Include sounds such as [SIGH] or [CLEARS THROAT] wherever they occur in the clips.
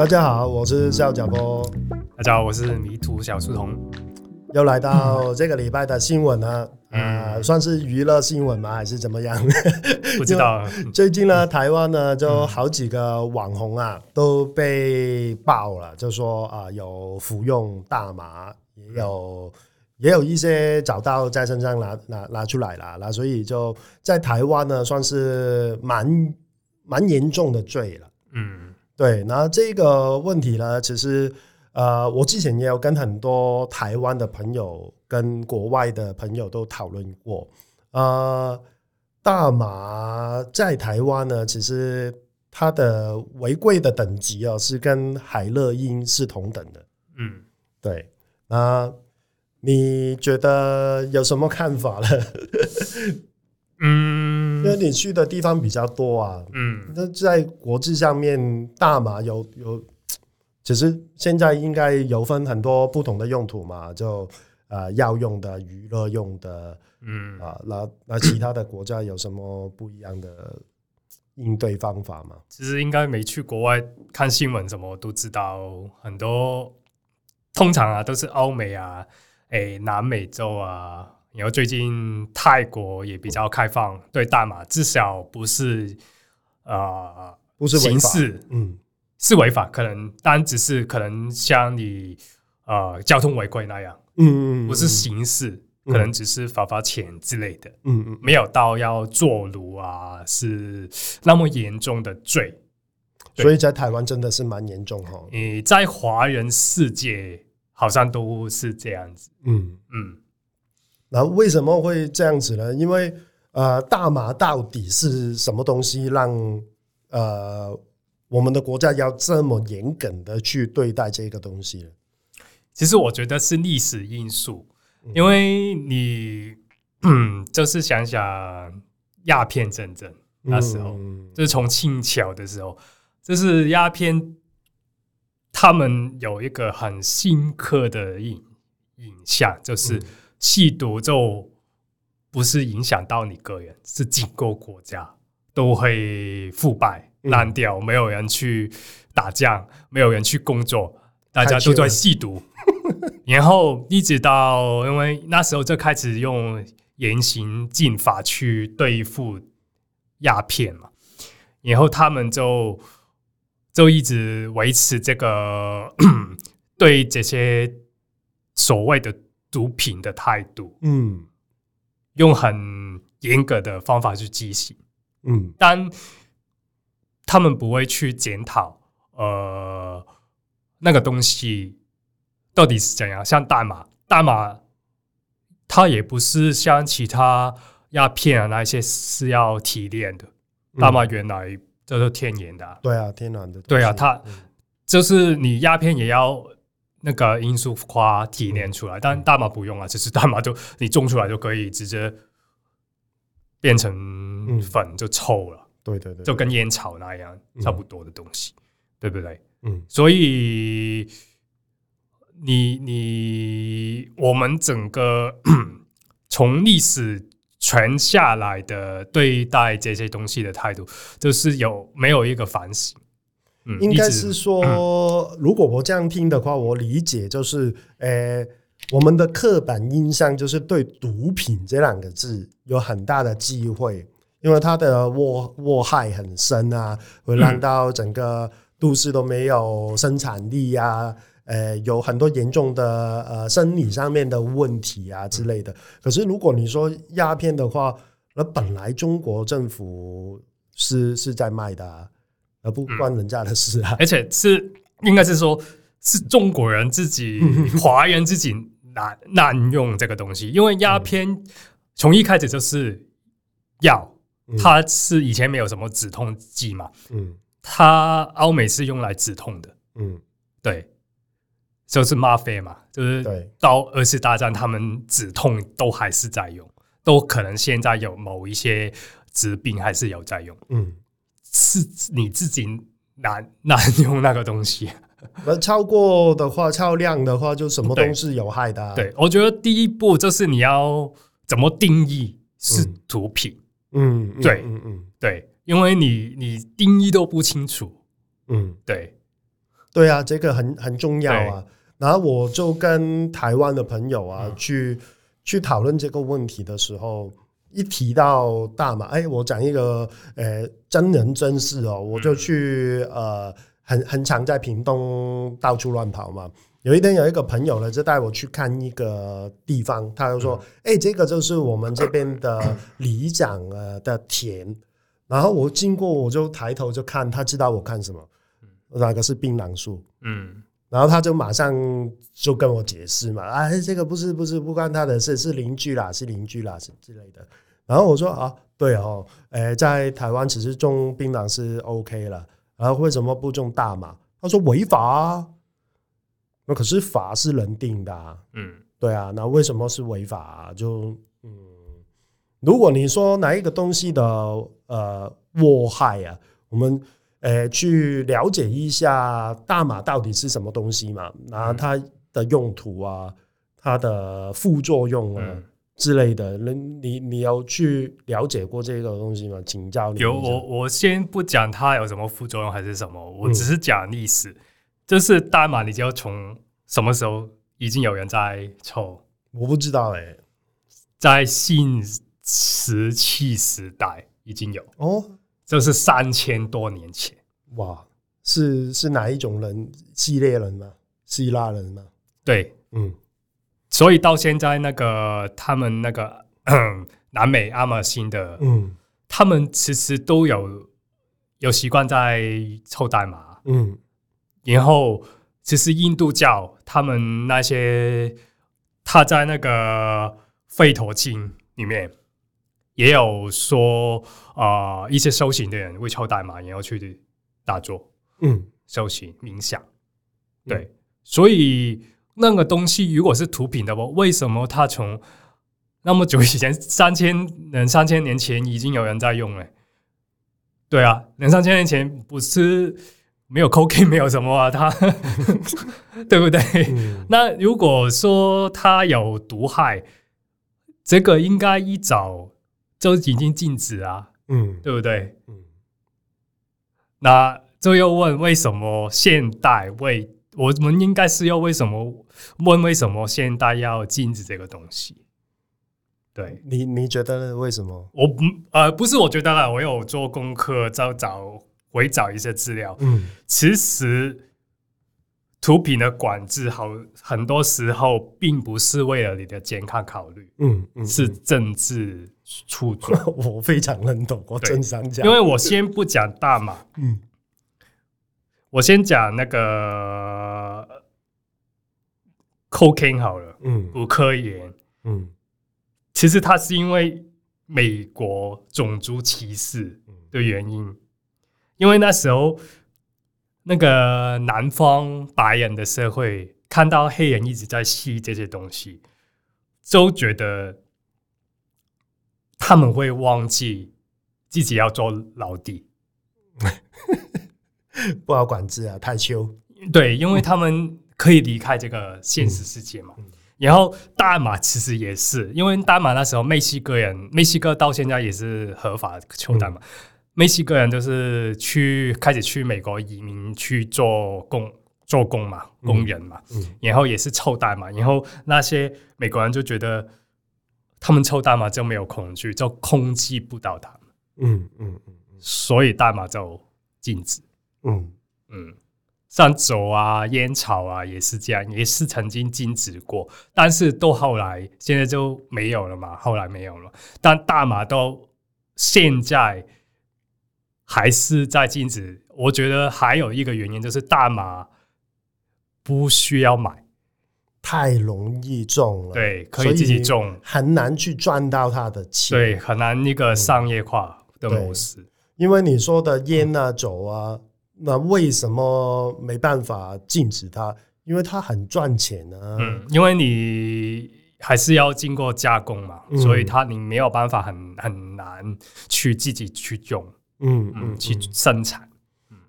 大家好，我是邵甲波。大家好，我是迷途小书童。又来到这个礼拜的新闻呢，呃，嗯、算是娱乐新闻吗？还是怎么样？[LAUGHS] 不知道。[LAUGHS] 最近呢，台湾呢，就好几个网红啊都被爆了，就说啊、呃、有服用大麻，也有也有一些找到在身上拿拿拿出来了，那所以就在台湾呢，算是蛮蛮严重的罪了。嗯，对。那这个问题呢，其实。呃，我之前也有跟很多台湾的朋友跟国外的朋友都讨论过。呃，大麻在台湾呢，其实它的违规的等级啊，是跟海洛因是同等的。嗯，对。那你觉得有什么看法呢？嗯，因为你去的地方比较多啊。嗯，那在国际上面，大麻有有。其实现在应该有分很多不同的用途嘛，就呃药用的、娱乐用的，嗯啊，那那其他的国家有什么不一样的应对方法吗？其实应该没去国外看新闻，什么都知道很多。通常啊，都是欧美啊，诶，南美洲啊，然后最近泰国也比较开放，对大麻至少不是啊，呃、不是刑事，嗯。是违法，可能但只是可能像你呃交通违规那样，嗯，不是刑事，可能只是罚罚钱之类的，嗯嗯，没有到要坐牢啊，是那么严重的罪，所以在台湾真的是蛮严重哈。你在华人世界好像都是这样子，嗯嗯，那为什么会这样子呢？因为呃，大麻到底是什么东西让呃？我们的国家要这么严谨的去对待这个东西，其实我觉得是历史因素，因为你嗯，[CLEARS THROAT] 就是想想鸦片战争那时候，就是从清朝的时候，就是鸦片，他们有一个很深刻的印印象，就是吸毒就不是影响到你个人，是整个国家都会腐败。烂掉，没有人去打仗，没有人去工作，大家都在吸毒。[LAUGHS] 然后一直到，因为那时候就开始用严刑峻法去对付鸦片嘛，然后他们就就一直维持这个 [COUGHS] 对这些所谓的毒品的态度，嗯，用很严格的方法去执行，嗯，但。他们不会去检讨，呃，那个东西到底是怎样？像大麻，大麻它也不是像其他鸦片啊那些是要提炼的。大麻原来这是天然的，啊，对啊，天然的。对啊，它就是你鸦片也要那个罂粟花提炼出来，嗯，但大麻不用啊，只是大麻就你种出来就可以直接变成粉就臭了。嗯对对对，就跟烟草那样差不多的东西，嗯、对不对？嗯，所以你你我们整个 [COUGHS] 从历史传下来的对待这些东西的态度，就是有没有一个反省？嗯，应该是说，嗯、如果我这样听的话，我理解就是，呃，我们的刻板印象就是对毒品这两个字有很大的忌讳。因为它的祸祸害很深啊，会让到整个都市都没有生产力啊，呃，有很多严重的呃生理上面的问题啊之类的。可是如果你说鸦片的话，那本来中国政府是是在卖的啊，而不关人家的事啊。而且是应该是说，是中国人自己华人自己滥滥用这个东西，因为鸦片从一开始就是药。它是以前没有什么止痛剂嘛，嗯，它欧美是用来止痛的，嗯，对，就是吗啡嘛，就是到二次大战他们止痛都还是在用，都可能现在有某一些疾病还是有在用，嗯，是你自己难难 [LAUGHS] 用那个东西，而 [LAUGHS] 超过的话，超量的话，就什么都是有害的啊。对，对，我觉得第一步就是你要怎么定义是毒品。嗯嗯，对，嗯嗯，对，因为你你定义都不清楚，嗯，对，对啊，这个很很重要啊。然后我就跟台湾的朋友啊，嗯、去去讨论这个问题的时候，一提到大麻，哎，我讲一个呃真人真事哦，我就去呃很很常在屏东到处乱跑嘛。有一天有一个朋友呢，就带我去看一个地方，他就说：“哎、嗯，这个就是我们这边的里长呃的田。”然后我经过，我就抬头就看，他知道我看什么，那个是槟榔树。嗯，然后他就马上就跟我解释嘛：“哎，这个不是不是不关他的事，是邻居啦，是邻居啦，是之类的。”然后我说：“啊，对哦，诶，在台湾其实种槟榔是 OK 了，然后为什么不种大麻？”他说：“违法啊。”那可是法是人定的，啊，嗯，对啊，那为什么是违法啊？就嗯，如果你说哪一个东西的呃祸害啊，我们诶去了解一下大麻到底是什么东西嘛？那它的用途啊，它的副作用啊之类的，那你你要去了解过这个东西吗？请教你。有我我先不讲它有什么副作用还是什么，我只是讲历史。嗯就是大麻，你知道从什么时候已经有人在抽？我不知道哎、欸，在新石器时代已经有哦，就是三千多年前。哇，是是哪一种人？希腊人吗？希腊人吗？对，嗯，所以到现在那个他们那个 [CLEARS THROAT] 南美阿马辛的，嗯，他们其实都有有习惯在抽大麻，嗯。然后，其实印度教他们那些，他在那个《吠陀经》里面也有说啊、呃，一些修行的人会抽大麻，然后去打坐，嗯，修行冥想。对，嗯、所以那个东西如果是毒品的话，为什么它从那么久以前，三千两三千年前已经有人在用了？对啊，两三千年前不是。没有 cocaine，没有什么啊，它 [LAUGHS] 对不对？嗯、那如果说它有毒害，这个应该一早就已经禁止啊，嗯，对不对？嗯，那这又问为什么现代为我们应该是要为什么问为什么现代要禁止这个东西？对你，你觉得为什么？我不呃，不是我觉得啦，我有做功课，找找。回找一些资料，嗯，其实毒品的管制好，很多时候并不是为了你的健康考虑，嗯，嗯，是政治操作。[LAUGHS] 我非常认同，我正想讲，因为我先不讲大麻，嗯，我先讲那个 cocaine 好了，嗯，古柯�盐，嗯，其实它是因为美国种族歧视的原因。因为那时候，那个南方白人的社会看到黑人一直在吸这些东西，都觉得他们会忘记自己要做老弟，[LAUGHS] [LAUGHS] 不好管制啊，太羞。对，因为他们可以离开这个现实世界嘛。然后大麻其实也是，因为大麻那时候墨西哥人，墨西哥到现在也是合法抽大麻。嗯。墨西哥人就是去开始去美国移民去做工做工嘛，工人嘛，嗯。嗯、然后也是抽大麻，然后那些美国人就觉得他们抽大麻就没有恐惧，就控制不到他们，嗯嗯嗯，所以大麻就禁止，嗯嗯，像酒啊、烟草啊也是这样，也是曾经禁止过，但是到后来现在就没有了嘛，后来没有了，但大麻到现在。还是在禁止。我觉得还有一个原因就是大麻不需要买，太容易种了。对，可以自己种，很难去赚到他的钱。对，很难一个商业化的模式。因为你说的烟啊、酒啊，那为什么没办法禁止它？因为它很赚钱啊。嗯，因为你还是要经过加工嘛，所以它你没有办法很很难去自己去用。嗯嗯，去生产。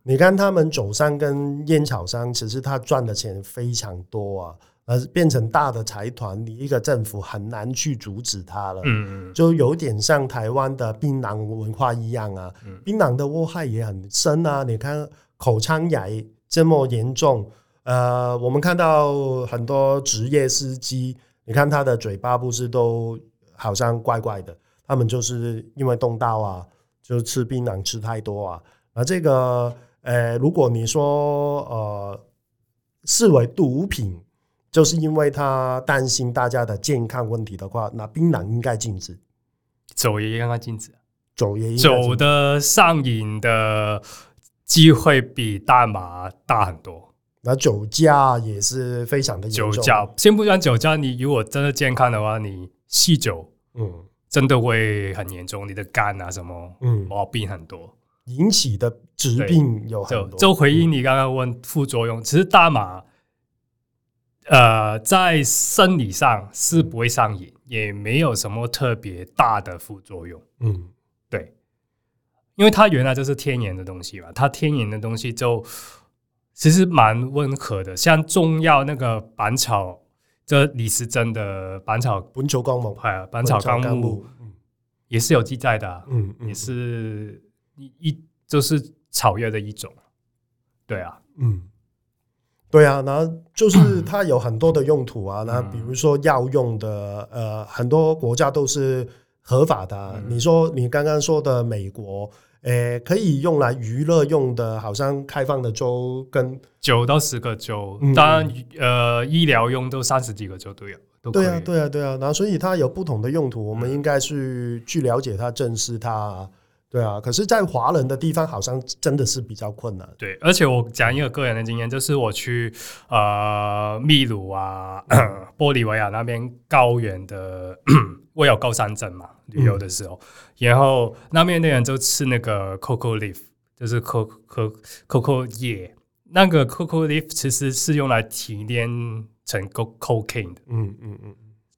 你看他们酒商跟烟草商，其实他赚的钱非常多啊，而变成大的财团，你一个政府很难去阻止它了。嗯嗯，就有点像台湾的槟榔文化一样啊。槟榔的祸害也很深啊。你看口腔癌这么严重。呃，我们看到很多职业司机，你看他的嘴巴不是都好像怪怪的，他们就是因为动刀啊，就吃槟榔吃太多啊。而这个，呃，如果你说呃视为毒品，就是因为他担心大家的健康问题的话，那槟榔应该禁止，酒也应该禁止，酒也酒的上瘾的机会比大麻大很多。那酒驾也是非常的严重。酒驾，先不讲酒驾，你如果真的健康的话，你酗酒，嗯，真的会很严重，你的肝啊什么，嗯，毛病很多，引起的疾病有很多。就回应你刚刚问副作用，其实大麻，呃，在生理上是不会上瘾，也没有什么特别大的副作用。嗯，对，因为它原来就是天然的东西嘛，它天然的东西就。其实蛮温和的，像中药那个板草，这李时珍的板草，本草纲目，啊，板草纲目，也是有记载的，嗯，也是一一就是草药的一种，对啊，嗯，对啊，然后就是它有很多的用途啊，那比如说药用的，呃，很多国家都是合法的，你说你刚刚说的美国。诶、欸，可以用来娱乐用的，好像开放的州跟九到十个州，嗯、当然呃，医疗用都三十几个州都有。都对啊，对啊，对啊。然后所以它有不同的用途，我们应该去去了解它、正视它。对啊，可是，在华人的地方，好像真的是比较困难。对，而且我讲一个个人的经验，就是我去呃秘鲁啊、[CLEARS THROAT] 玻利维亚那边高原的。[CLEARS THROAT] 我有高山症嘛，旅游的时候，嗯、然后那边的人就吃那个 cocoa leaf，就是 coco coco 叶，那个 cocoa leaf 其实是用来提炼成 cocaine 的。嗯嗯嗯。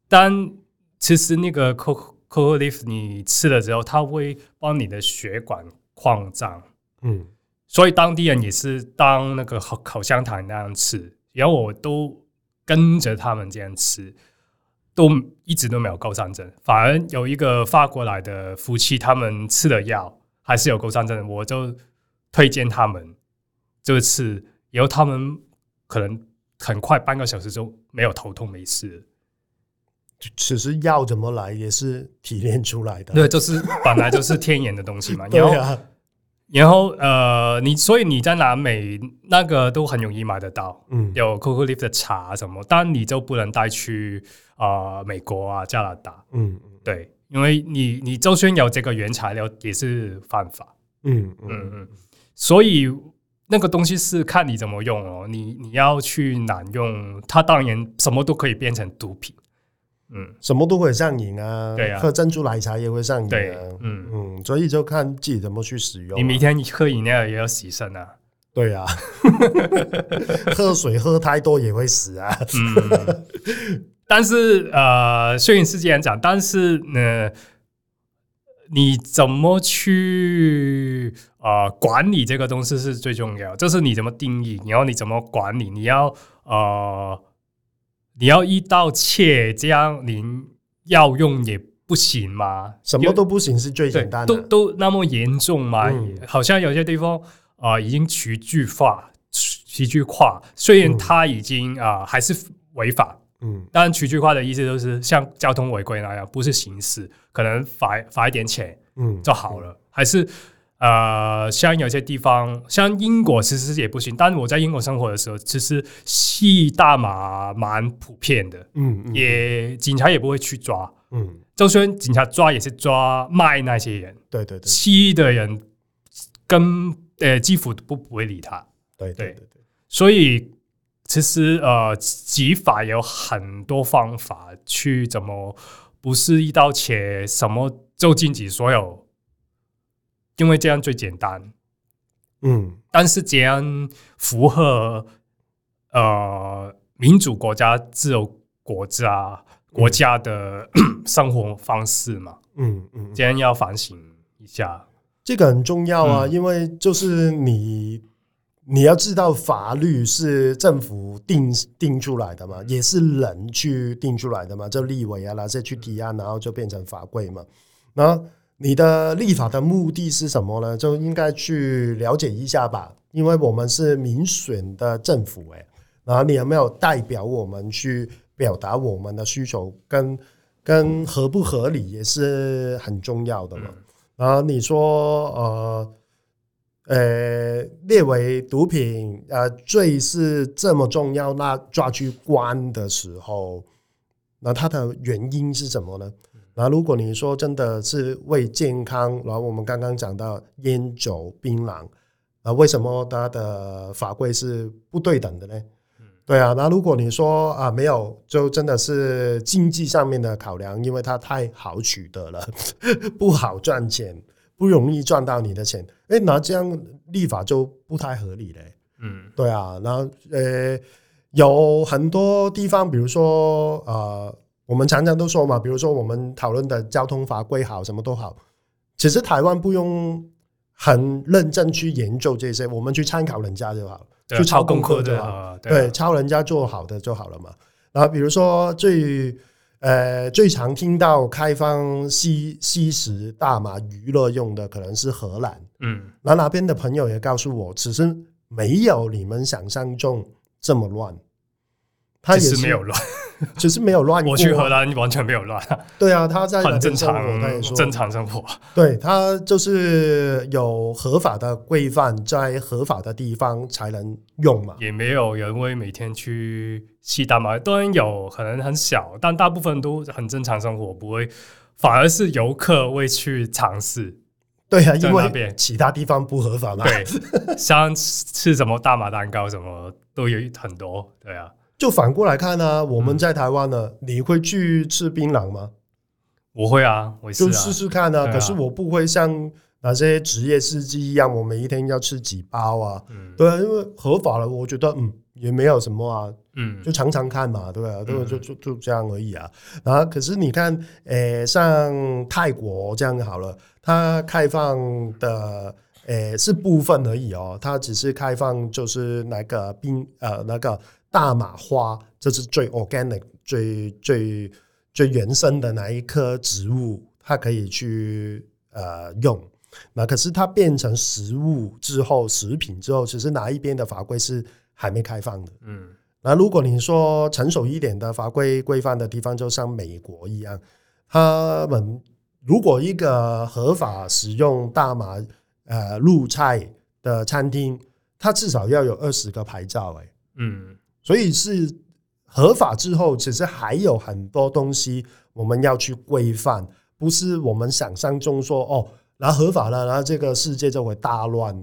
但其实那个 coco coco leaf 你吃了之后，它会帮你的血管扩张。嗯。所以当地人也是当那个口口香糖那样吃，然后我都跟着他们这样吃。都一直都没有高山症，反而有一个法国来的夫妻，他们吃了药还是有高山症，我就推荐他们就吃，然后他们可能很快半个小时就没有头痛没事。其实药怎么来也是提炼出来的，对，就是本来就是天然的东西嘛。[LAUGHS] 然后，啊、然后呃，你所以你在南美那个都很容易买得到，嗯，有 cocoa leaf 的茶什么，但你就不能带去。啊、呃，美国啊，加拿大，嗯，对，因为你你就算有这个原材料，也是犯法，嗯嗯。嗯，所以那个东西是看你怎么用哦，你你要去滥用，它当然什么都可以变成毒品，嗯，什么都会上瘾啊，对啊，喝珍珠奶茶也会上瘾，啊，对，嗯。嗯，所以就看自己怎么去使用，啊。你每天喝饮料也要洗肾啊，对啊，[LAUGHS] 喝水喝太多也会死啊，嗯。但是呃，摄影师这样讲，但是呢，你怎么去呃管理这个东西是最重要，就是你怎么定义，然后你怎么管理，你要呃，你要一刀切，这样您要用也不行吗？什么都不行是最简单的，都都那么严重吗？嗯、好像有些地方啊、呃，已经区距化，区距化，虽然它已经啊、呃、还是违法。嗯，当然，区距化的意思就是像交通违规那样，不是刑事，可能罚罚一点钱，嗯，就好了。嗯、还是呃，像有些地方，像英国其实也不行。但是我在英国生活的时候，其实吸大麻蛮普遍的，嗯，嗯也警察也不会去抓，嗯，就算警察抓也是抓卖那些人，对对对，吸的人跟呃几乎不不会理他，对对对对，对，所以。其实呃，执法有很多方法去怎么，不是一刀切，什么就禁止所有，因为这样最简单。嗯，但是这样符合呃民主国家、自由国家国家的、嗯、生活方式嘛。嗯嗯，这样要反省一下，这个很重要啊，嗯、因为就是你。你要知道，法律是政府定定出来的嘛，也是人去定出来的嘛，就立委啊那些去提案，然后就变成法规嘛。那你的立法的目的是什么呢？就应该去了解一下吧。因为我们是民选的政府，诶，然后你有没有代表我们去表达我们的需求，跟跟合不合理也是很重要的嘛。嗯、然后你说，呃，呃，列为毒品，呃，罪是这么重要，那抓去关的时候，那它的原因是什么呢？那如果你说真的是为健康，然后我们刚刚讲到烟酒槟榔，啊，为什么它的法规是不对等的呢？对啊，那如果你说啊没有，就真的是经济上面的考量，因为它太好取得了，[LAUGHS] 不好赚钱，不容易赚到你的钱，哎，那这样立法就不太合理嘞。嗯，对啊，然后呃，有很多地方，比如说呃。我们常常都说嘛，比如说我们讨论的交通法规好，什么都好。其实台湾不用很认真去研究这些，我们去参考人家就好去抄功课就好。对，对，抄人家做好的就好了嘛。然后比如说最呃最常听到开放吸吸食大麻娱乐用的，可能是荷兰。嗯，那那边的朋友也告诉我，其实没有你们想象中这么乱。他也是没有乱。只是没有乱，我去荷兰完全没有乱。对啊，他在很正常，他也说正常生活。对，他就是有合法的规范，在合法的地方才能用嘛。也没有人会每天去吸大麻，当然有可能很小，但大部分都很正常生活，不会。反而是游客会去尝试。[LAUGHS] 对啊，因为其他地方不合法嘛。对，像吃什么大麻蛋糕什么都有很多。对啊。就反过来看呢、啊，我们在台湾呢，嗯、你会去吃槟榔吗？我会啊，我就试试看啊。可是我不会像那些职业司机一样，我每一天要吃几包啊。嗯，对啊，因为合法了，我觉得嗯也没有什么啊。嗯，就尝尝看嘛，对啊，对，就就就这样而已啊。然后可是你看，诶、欸，像泰国这样好了，它开放的诶、欸、是部分而已哦，它只是开放就是那个槟呃那个。大麻花，这是最 organic、最最最原生的那一棵植物，它可以去呃用。那可是它变成食物之后，食品之后，其实哪一边的法规是还没开放的。嗯，那如果你说成熟一点的法规规范的地方，就像美国一样，他们如果一个合法使用大麻呃入菜的餐厅，它至少要有二十个牌照。哎，嗯。所以是合法之后，其实还有很多东西我们要去规范，不是我们想象中说哦，然后合法了，然后这个世界就会大乱，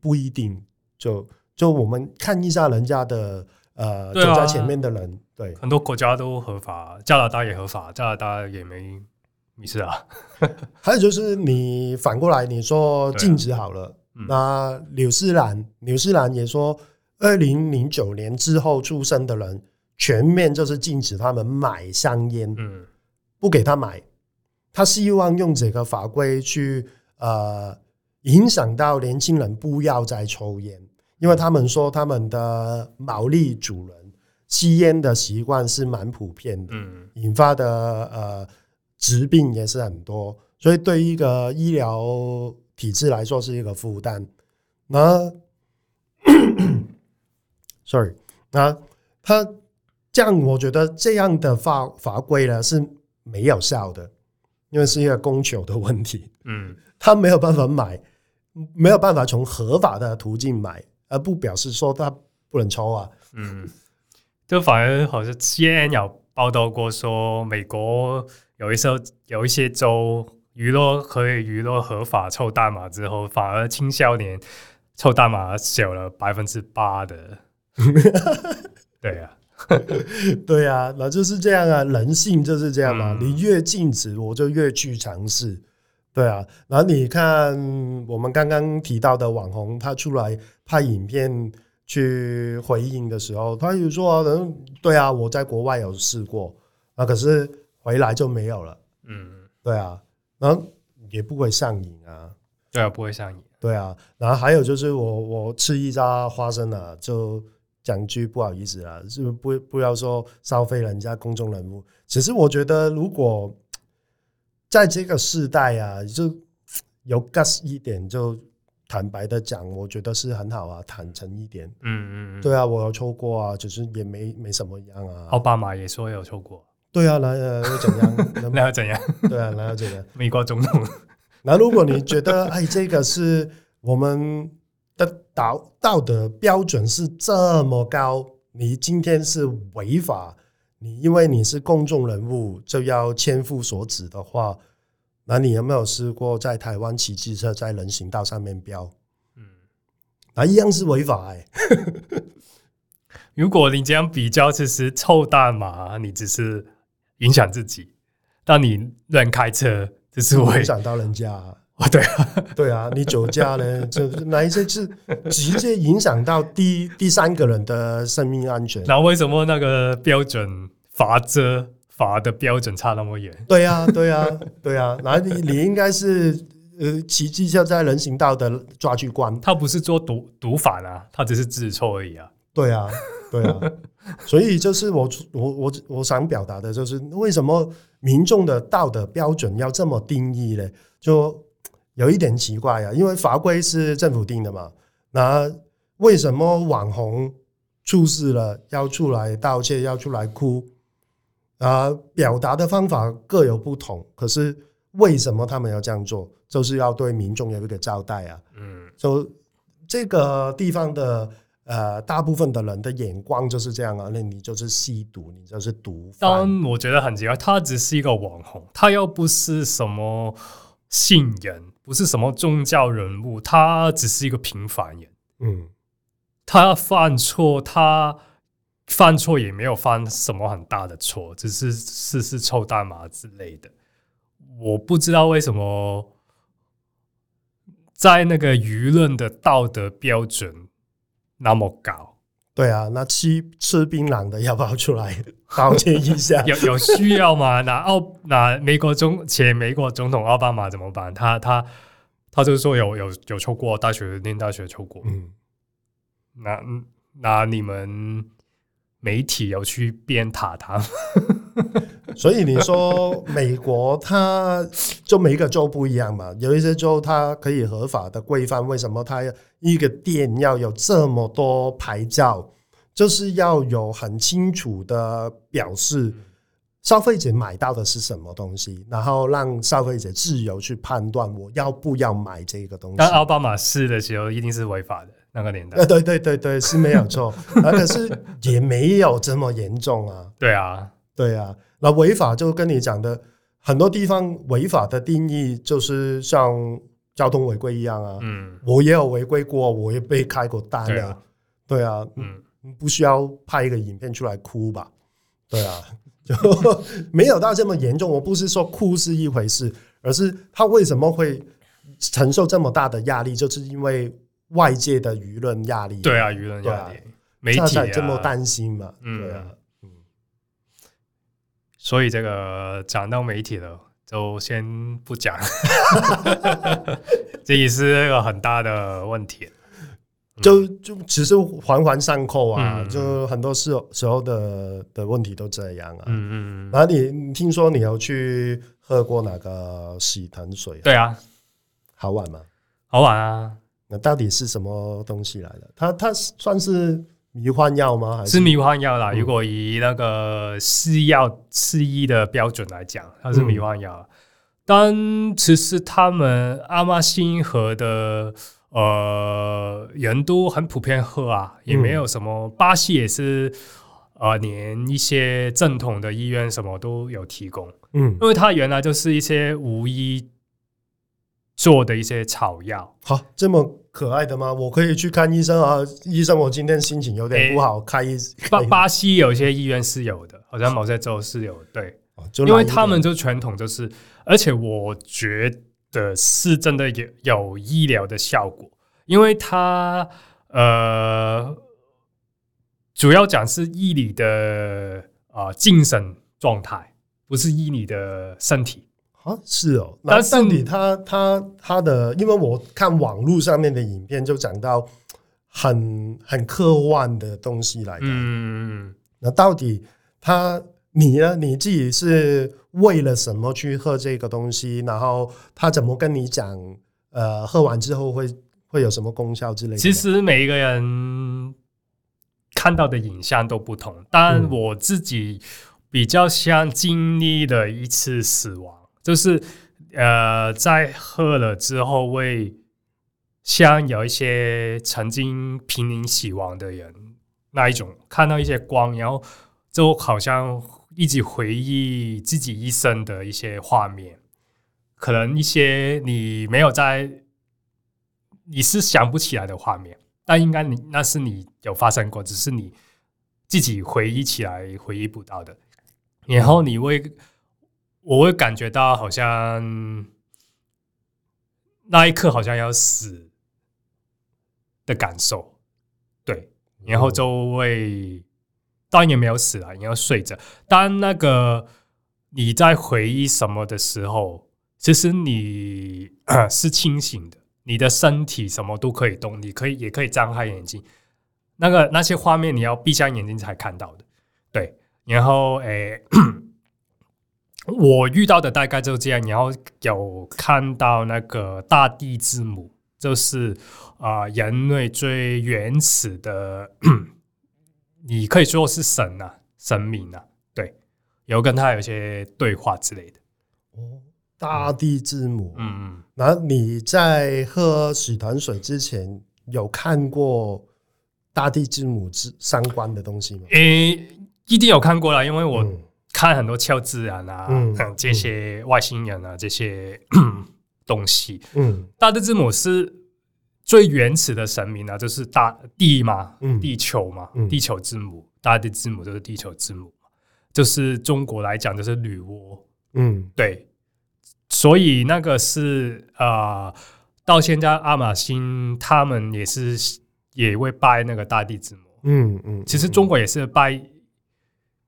不一定。就就我们看一下人家的呃走在前面的人，对，很多国家都合法，加拿大也合法，加拿大也没没事啊。[LAUGHS] 还有就是你反过来你说禁止好了，那纽西兰纽西兰也说。二零零九年之后出生的人，全面就是禁止他们买香烟，嗯，不给他买。他希望用这个法规去呃影响到年轻人不要再抽烟，因为他们说他们的毛利主人吸烟的习惯是蛮普遍的，嗯，引发的呃疾病也是很多，所以对于一个医疗体制来说是一个负担。那 Sorry，那他这样，我觉得这样的法法规呢是没有效的，因为是一个供求的问题。嗯，[LAUGHS] 他没有办法买，没有办法从合法的途径买，而不表示说他不能抽啊。嗯，就反而好像 CNN 有报道过说，美国有一些有一些州娱乐可以娱乐合法抽大麻之后，反而青少年抽大麻少了百分之八的。[LAUGHS] 对呀，[LAUGHS] 对呀，那就是这样啊，人性就是这样嘛。你越禁止，我就越去尝试。对啊，然后你看我们刚刚提到的网红，他出来拍影片去回应的时候，他就说：“嗯，对啊，我在国外有试过，那可是回来就没有了。”嗯，对啊，然后也不会上瘾啊。对啊，不会上瘾。对啊，然后还有就是我我吃一扎花生啊，就。讲句不好意思啊，是不不不要说消费人家公众人物。其实我觉得，如果在这个时代啊，就有 gas 一点，就坦白的讲，我觉得是很好啊，坦诚一点。嗯嗯，对啊，我有抽过啊，只是也没没什么样啊。奥巴马也说有抽过。对啊，那又怎样？[LAUGHS] 那又怎样？对啊，那又怎样？[LAUGHS] 美国总统。那如果你觉得哎，这个是我们的道道德标准是这么高，你今天是违法，你因为你是公众人物就要千夫所指的话，那你有没有试过在台湾骑机车在人行道上面飙？嗯，那一样是违法哎、欸。[LAUGHS] 如果你这样比较，其实臭大麻，你只是。影响自己，但你乱开车，就是会影响到人家啊！对啊，对啊，你酒驾呢，[LAUGHS] 就哪一些是直接影响到第第三个人的生命安全？那为什么那个标准罚则罚的标准差那么远？对啊，对啊，对啊，那你你应该是呃骑机车在人行道的抓去关，他不是做毒毒贩啊，他只是自抽而已啊。对啊，对啊。所以就是我我我我想表达的就是，为什么民众的道德标准要这么定义呢？就有一点奇怪啊，因为法规是政府定的嘛。那为什么网红出事了要出来道歉，要出来哭啊？表达的方法各有不同，可是为什么他们要这样做？就是要对民众有一个交代啊。嗯，就这个地方的。呃，大部分的人的眼光就是这样啊，那你就是吸毒，你就是毒贩。但我觉得很奇怪，他只是一个网红，他又不是什么信人，不是什么宗教人物，他只是一个平凡人。嗯，他犯错，他犯错也没有犯什么很大的错，只是试试抽大麻之类的。我不知道为什么在那个舆论的道德标准。那么高，对啊，那吃吃槟榔的要不要出来道歉一下？[LAUGHS] 有有需要吗？那奥那美国总前美国总统奥巴马怎么办？他他他就是说有有有抽过大学念大学抽过，嗯，那那你们媒体有去鞭挞他？[LAUGHS] 所以你说美国，它就每一个州不一样嘛？有一些州它可以合法的规范，为什么它一个店要有这么多牌照？就是要有很清楚的表示，消费者买到的是什么东西，然后让消费者自由去判断我要不要买这个东西。但奥巴马试的时候一定是违法的那个年代，对对对对，是没有错，可是也没有这么严重啊。[LAUGHS] 对啊，对啊。那违法就跟你讲的很多地方违法的定义就是像交通违规一样啊，嗯，我也有违规过，我也被开过单的，啊，对啊，嗯，不需要拍一个影片出来哭吧？[LAUGHS] 对啊，就 [LAUGHS] 没有到这么严重。我不是说哭是一回事，而是他为什么会承受这么大的压力，就是因为外界的舆论压力。对啊，舆论压力，媒体才这么担心嘛，对啊。所以这个讲到媒体了，就先不讲，[LAUGHS] 这也是一个很大的问题。就就只是环环相扣啊，嗯、就很多时时候的的问题都这样啊。嗯嗯。然后你你听说你有去喝过那个洗腾水？对啊，好玩吗？好玩啊。那到底是什么东西来的？它它算是。迷幻药吗？还是，是迷幻药啦。嗯、如果以那个西药、西医的标准来讲，它是迷幻药。嗯、但其实他们阿马星河的呃人都很普遍喝啊，也没有什么。嗯、巴西也是呃，连一些正统的医院什么都有提供。嗯，因为它原来就是一些无医做的一些草药。好，这么。可爱的吗？我可以去看医生啊！医生，我今天心情有点不好，开一巴巴西有些医院是有的，好像某些州是有。对，因为他们就传统就是，而且我觉得是真的有有医疗的效果，因为他呃，主要讲是医你的啊、呃、精神状态，不是医你的身体。啊，是哦，但是你他他他的，因为我看网络上面的影片，就讲到很很科幻的东西来的。嗯，那到底他你呢？你自己是为了什么去喝这个东西？然后他怎么跟你讲？呃，喝完之后会会有什么功效之类的？其实每一个人看到的影像都不同，但我自己比较像经历了一次死亡，嗯、就是呃，在喝了之后会像有一些曾经濒临死亡的人那一种，看到一些光，然后就好像一直回忆自己一生的一些画面，可能一些你没有在。你是想不起来的画面，但应该你那是你有发生过，只是你自己回忆起来回忆不到的。然后你会，我会感觉到好像那一刻好像要死的感受，对。然后就会，当然也没有死啊，你要睡着。当那个你在回忆什么的时候，其实你是清醒的。你的身体什么都可以动，你可以也可以张开眼睛，那个那些画面你要闭上眼睛才看到的，对。然后诶、我遇到的大概就这样。然后有看到那个大地之母，就是啊、呃，人类最原始的，[CLEARS THROAT] 你可以说是神啊，神明啊，对，有跟他有一些对话之类的。哦，大地之母，嗯嗯。那你在喝死藤水之前有看过大地之母之相关的东西吗？诶、欸，一定有看过啦，因为我看很多超自然啊，嗯，[LAUGHS] 这些外星人啊，这些 [CLEARS THROAT] 东西。嗯，大地之母是最原始的神明啊，就是大地嘛，地球嘛，地球之母，大地之母就是地球之母，就是中国来讲就是女娲。嗯，对。所以那个是啊、呃，到现在阿马星他们也是也会拜那个大地之母。嗯嗯，嗯，其实中国也是拜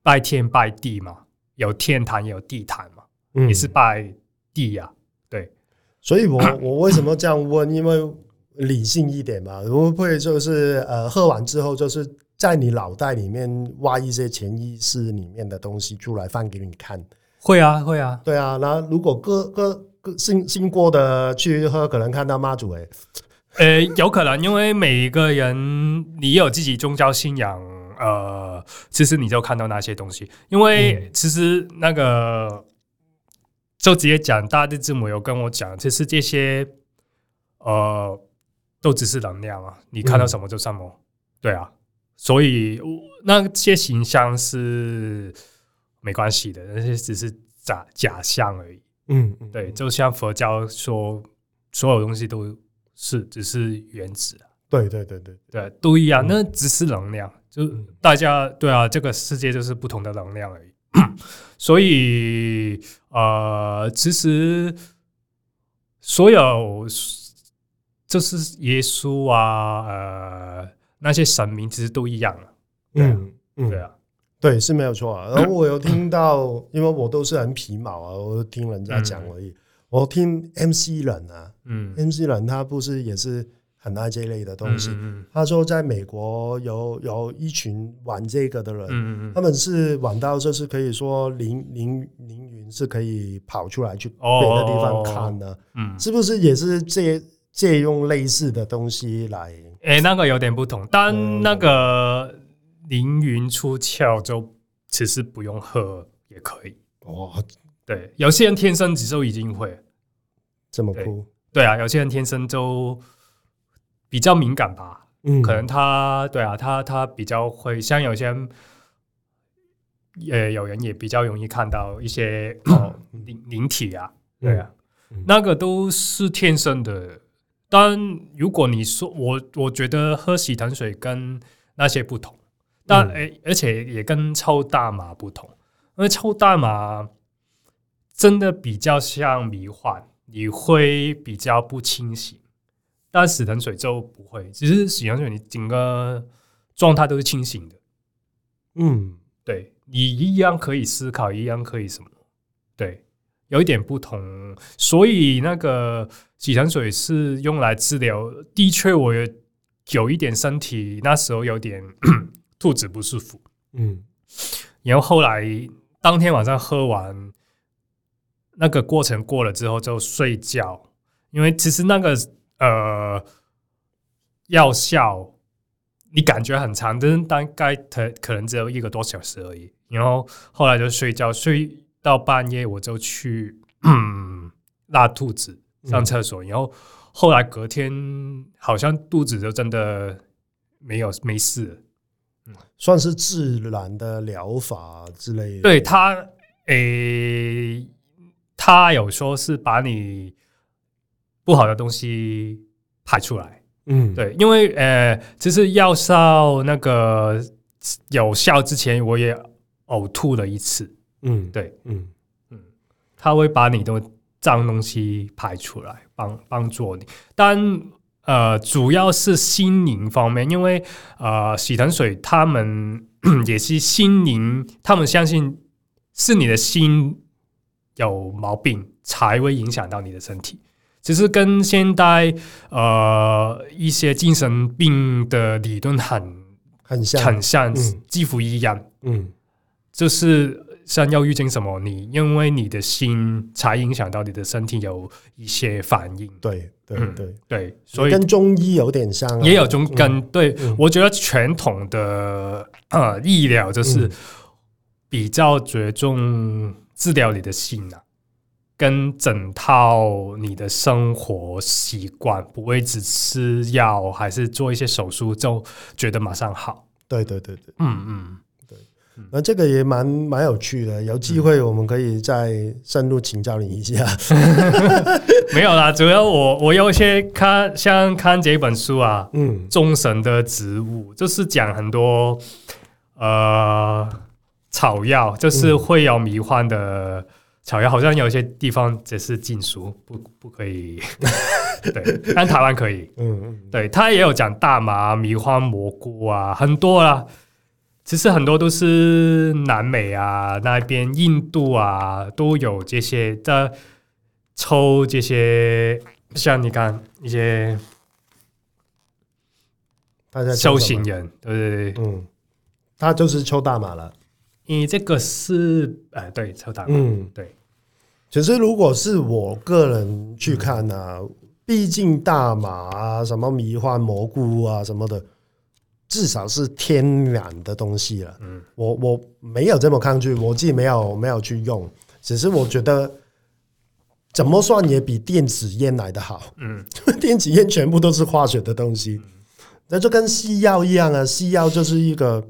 拜天拜地嘛，有天坛有地坛嘛，嗯、也是拜地呀、啊。对，所以我我为什么这样问？因为理性一点嘛，会不会就是呃喝完之后，就是在你脑袋里面挖一些潜意识里面的东西出来放给你看？会啊，会啊，对啊。那如果各各各信信过的去喝，可能看到妈祖诶、欸，呃，有可能，因为每一个人你有自己宗教信仰，呃，其实你就看到那些东西。因为其实那个就直接讲，大地之母有跟我讲，其实这些呃都只是能量啊，你看到什么就什么，嗯、对啊。所以那些形象是。没关系的，那些只是假假象而已。嗯，嗯，对，就像佛教说，所有东西都是只是原子啊。对对对对对，都一样。那只是能量，就大家对啊，这个世界就是不同的能量而已。[CLEARS THROAT] 所以呃，其实所有就是耶稣啊，呃，那些神明其实都一样啊。嗯嗯，对啊。对，是没有错啊。然后 [CLEARS THROAT] 我有听到，因为我都是很皮毛啊，我听人家讲而已。我听 MC 人啊，嗯，MC 人他不是也是很爱这类的东西。他说在美国有有一群玩这个的人，他们是玩到就是可以说凌凌凌云是可以跑出来去别的地方看的。嗯，是不是也是借借用类似的东西来？诶，那个有点不同，但那个。凌云出窍就其实不用喝也可以哦。对，有些人天生就已经会这么酷。对啊，有些人天生就比较敏感吧。嗯，可能他对啊，他他比较会，像有些人也有人也比较容易看到一些 [COUGHS] 灵灵体啊。对啊，那个都是天生的。但如果你说我，我觉得喝洗腾水跟那些不同。但而而且也跟抽大麻不同，因为抽大麻真的比较像迷幻，你会比较不清醒。但死藤水就不会，其实死藤水你整个状态都是清醒的。嗯，对，你一样可以思考，一样可以什么？对，有一点不同。所以那个死藤水是用来治疗，的确我有有一点身体那时候有点。[COUGHS] 肚子不舒服，嗯，然后后来当天晚上喝完，那个过程过了之后就睡觉，因为其实那个呃药效，你感觉很长，但是大概可可能只有一个多小时而已。然后后来就睡觉，睡到半夜我就去嗯拉肚子，上厕所，嗯、然后后来隔天好像肚子就真的没有没事，嗯，算是自然的疗法之类的。对他，诶、欸，他有说是把你不好的东西排出来，嗯，对，因为呃，其实药效那个有效之前，我也。呕吐了一次，嗯，对，嗯嗯，他会把你的脏东西排出来，帮帮助你。但呃，主要是心灵方面，因为呃，洗腾水他们 [COUGHS] 也是心灵，他们相信是你的心有毛病才会影响到你的身体。其实跟现代呃一些精神病的理论很很像，很像，几乎一样，嗯。嗯就是像要遇见什么，你因为你的心才影响到你的身体有一些反应。对对对、嗯、对，所以跟中医有点像、啊，也有中跟、嗯、对。嗯、我觉得传统的呃医疗就是比较着重治疗你的心啊，跟整套你的生活习惯，不会只吃药还是做一些手术就觉得马上好。对对对对，嗯嗯。那这个也蛮蛮有趣的，有机会我们可以再深入请教你一下。[LAUGHS] 没有啦，主要我我有一些看像看这本书啊，嗯，众神的植物就是讲很多呃草药，就是会有迷幻的草药，好像有一些地方只是禁书，不不可以。[LAUGHS] 对，但台湾可以。嗯嗯，对，他也有讲大麻、迷幻蘑菇啊，很多啦。其实很多都是南美啊，那边印度啊都有这些在抽这些，像你看一些修行人，对对对，嗯，他就是抽大麻了。你这个是哎，对，抽大麻，嗯，对。其实如果是我个人去看呢、毕竟大麻啊，什么迷幻蘑菇啊，什么的。至少是天然的东西了。嗯，我我没有这么抗拒，我自己没有没有去用，只是我觉得怎么算也比电子烟来的好。嗯，[LAUGHS] 电子烟全部都是化学的东西，那就跟西药一样啊。西药就是一个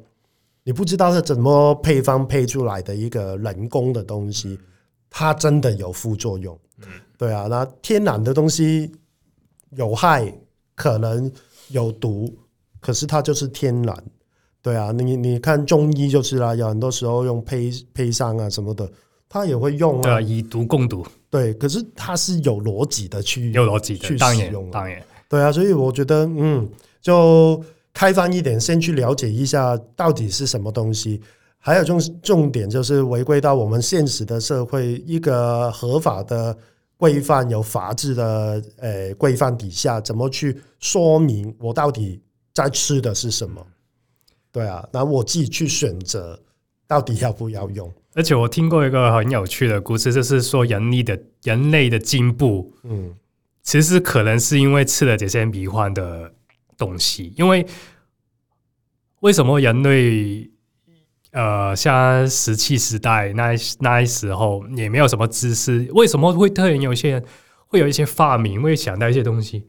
你不知道是怎么配方配出来的一个人工的东西，它真的有副作用。嗯，对啊，那天然的东西有害，可能有毒。可是它就是天然，对啊，你你看中医就是啦，有很多时候用配配上啊什么的，它也会用啊，以毒攻毒，对。可是它是有逻辑的去有逻辑去使用，当然，对啊。所以我觉得，嗯，就开放一点，先去了解一下到底是什么东西。还有重重点就是回归到我们现实的社会，一个合法的。规范有法治的呃规范底下，怎么去说明我到底在吃的是什么？对啊，那我自己去选择到底要不要用。而且我听过一个很有趣的故事，就是说人类的人类的进步，嗯，其实可能是因为吃了这些迷幻的东西。因为为什么人类？呃，像石器时代那那时候也没有什么知识，为什么会突然有些人会有一些发明，会想到一些东西？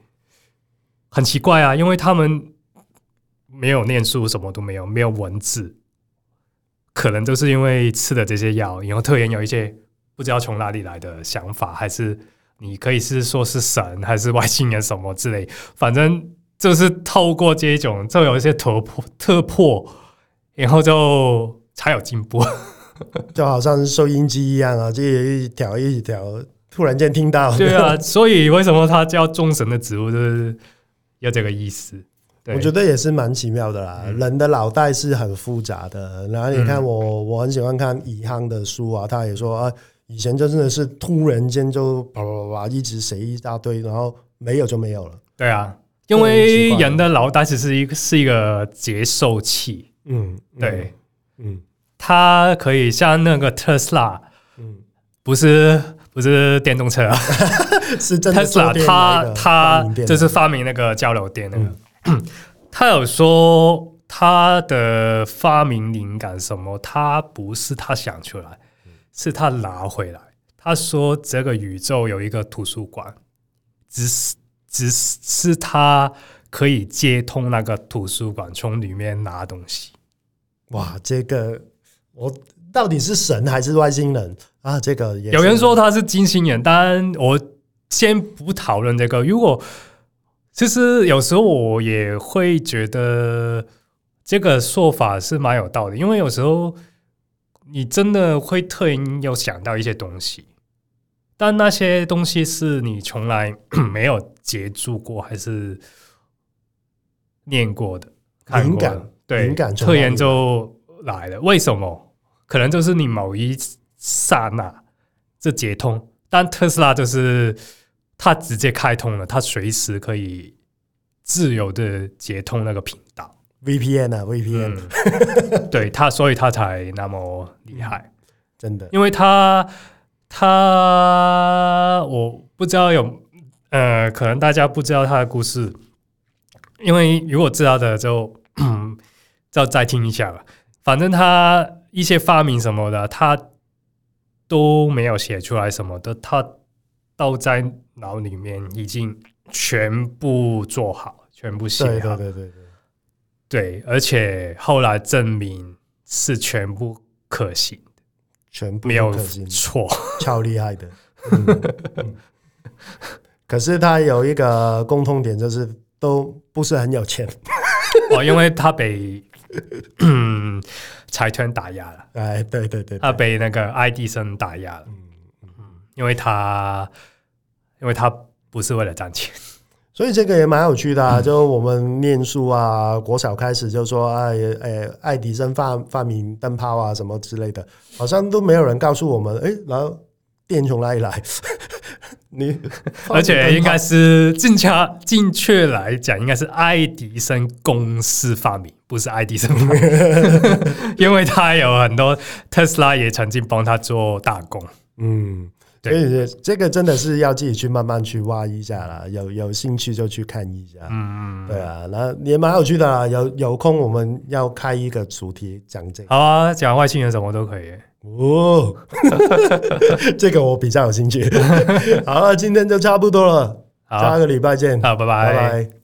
很奇怪啊，因为他们没有念书，什么都没有，没有文字，可能就是因为吃了这些药，然后突然有一些不知道从哪里来的想法，还是你可以是说是神，还是外星人什么之类，反正就是透过这种，就有一些突破突破。然后就才有进步，[LAUGHS] 就好像收音机一样啊，就一条一条，突然间听到。对啊，[LAUGHS] 所以为什么它叫众神的植物，就是有这个意思。我觉得也是蛮奇妙的啦。嗯、人的脑袋是很复杂的，然后你看我，嗯、我很喜欢看以航的书啊，他也说啊，以前就真的是突然间就啪啪啪一直写一大堆，然后没有就没有了。对啊，因为人的脑袋只是一个是一个接收器。嗯，对，嗯，它可以像那个特斯拉，嗯，不是不是电动车啊，[LAUGHS] 是特斯拉，他他就是发明那个交流电那个，[COUGHS] 他有说他的发明灵感什么，他不是他想出来，是他拿回来。他说这个宇宙有一个图书馆，只是只是他可以接通那个图书馆，从里面拿东西。哇，这个我到底是神还是外星人啊？这个也有人说他是金星人，但我先不讨论这个。如果其实有时候我也会觉得这个说法是蛮有道理，因为有时候你真的会突然有想到一些东西，但那些东西是你从来 [CLEARS THROAT] 没有接触过还是念过的，灵感对，敏感突然就来了。为什么？可能就是你某一刹那这接通，但特斯拉就是。它直接开通了，它随时可以自由的接通那个频道，VPN 啊，VPN，嗯、[LAUGHS] 对他，所以它才那么厉害，[LAUGHS] 真的，因为他他我不知道有呃，可能大家不知道他的故事，因为如果知道的就 [COUGHS] 就再听一下吧。反正他一些发明什么的，他都没有写出来什么的，他。都在脑里面已经全部做好，全部写好，对对对对对，对，而且后来证明是全部可行，全部没有错，超厉害的。嗯嗯、可是他有一个共通点，就是都不是很有钱哦，因为他被嗯财团打压了。哎，对对对，对，他被那个爱迪生打压了。嗯嗯，因为他。因为他不是为了赚钱，所以这个也蛮有趣的啊。就我们念书啊，国小开始就说，哎哎，爱迪生发发明灯泡啊，什么之类的，好像都没有人告诉我们，哎，然后电从哪里来？[LAUGHS] 你而且应该是正确正确来讲，应该是爱迪生公司发明，不是爱迪生发明，因为他有很多特斯拉也曾经帮他做大工，嗯。所以这个真的是要自己去慢慢去挖一下啦，有有兴趣就去看一下。嗯嗯，对啊，那也蛮有趣的啦。有有空我们要开一个主题讲这个。好啊，讲外星人什么都可以。哦，[LAUGHS] 这个我比较有兴趣。[LAUGHS] 好了，今天就差不多了，下个礼拜见。好，拜拜。拜拜。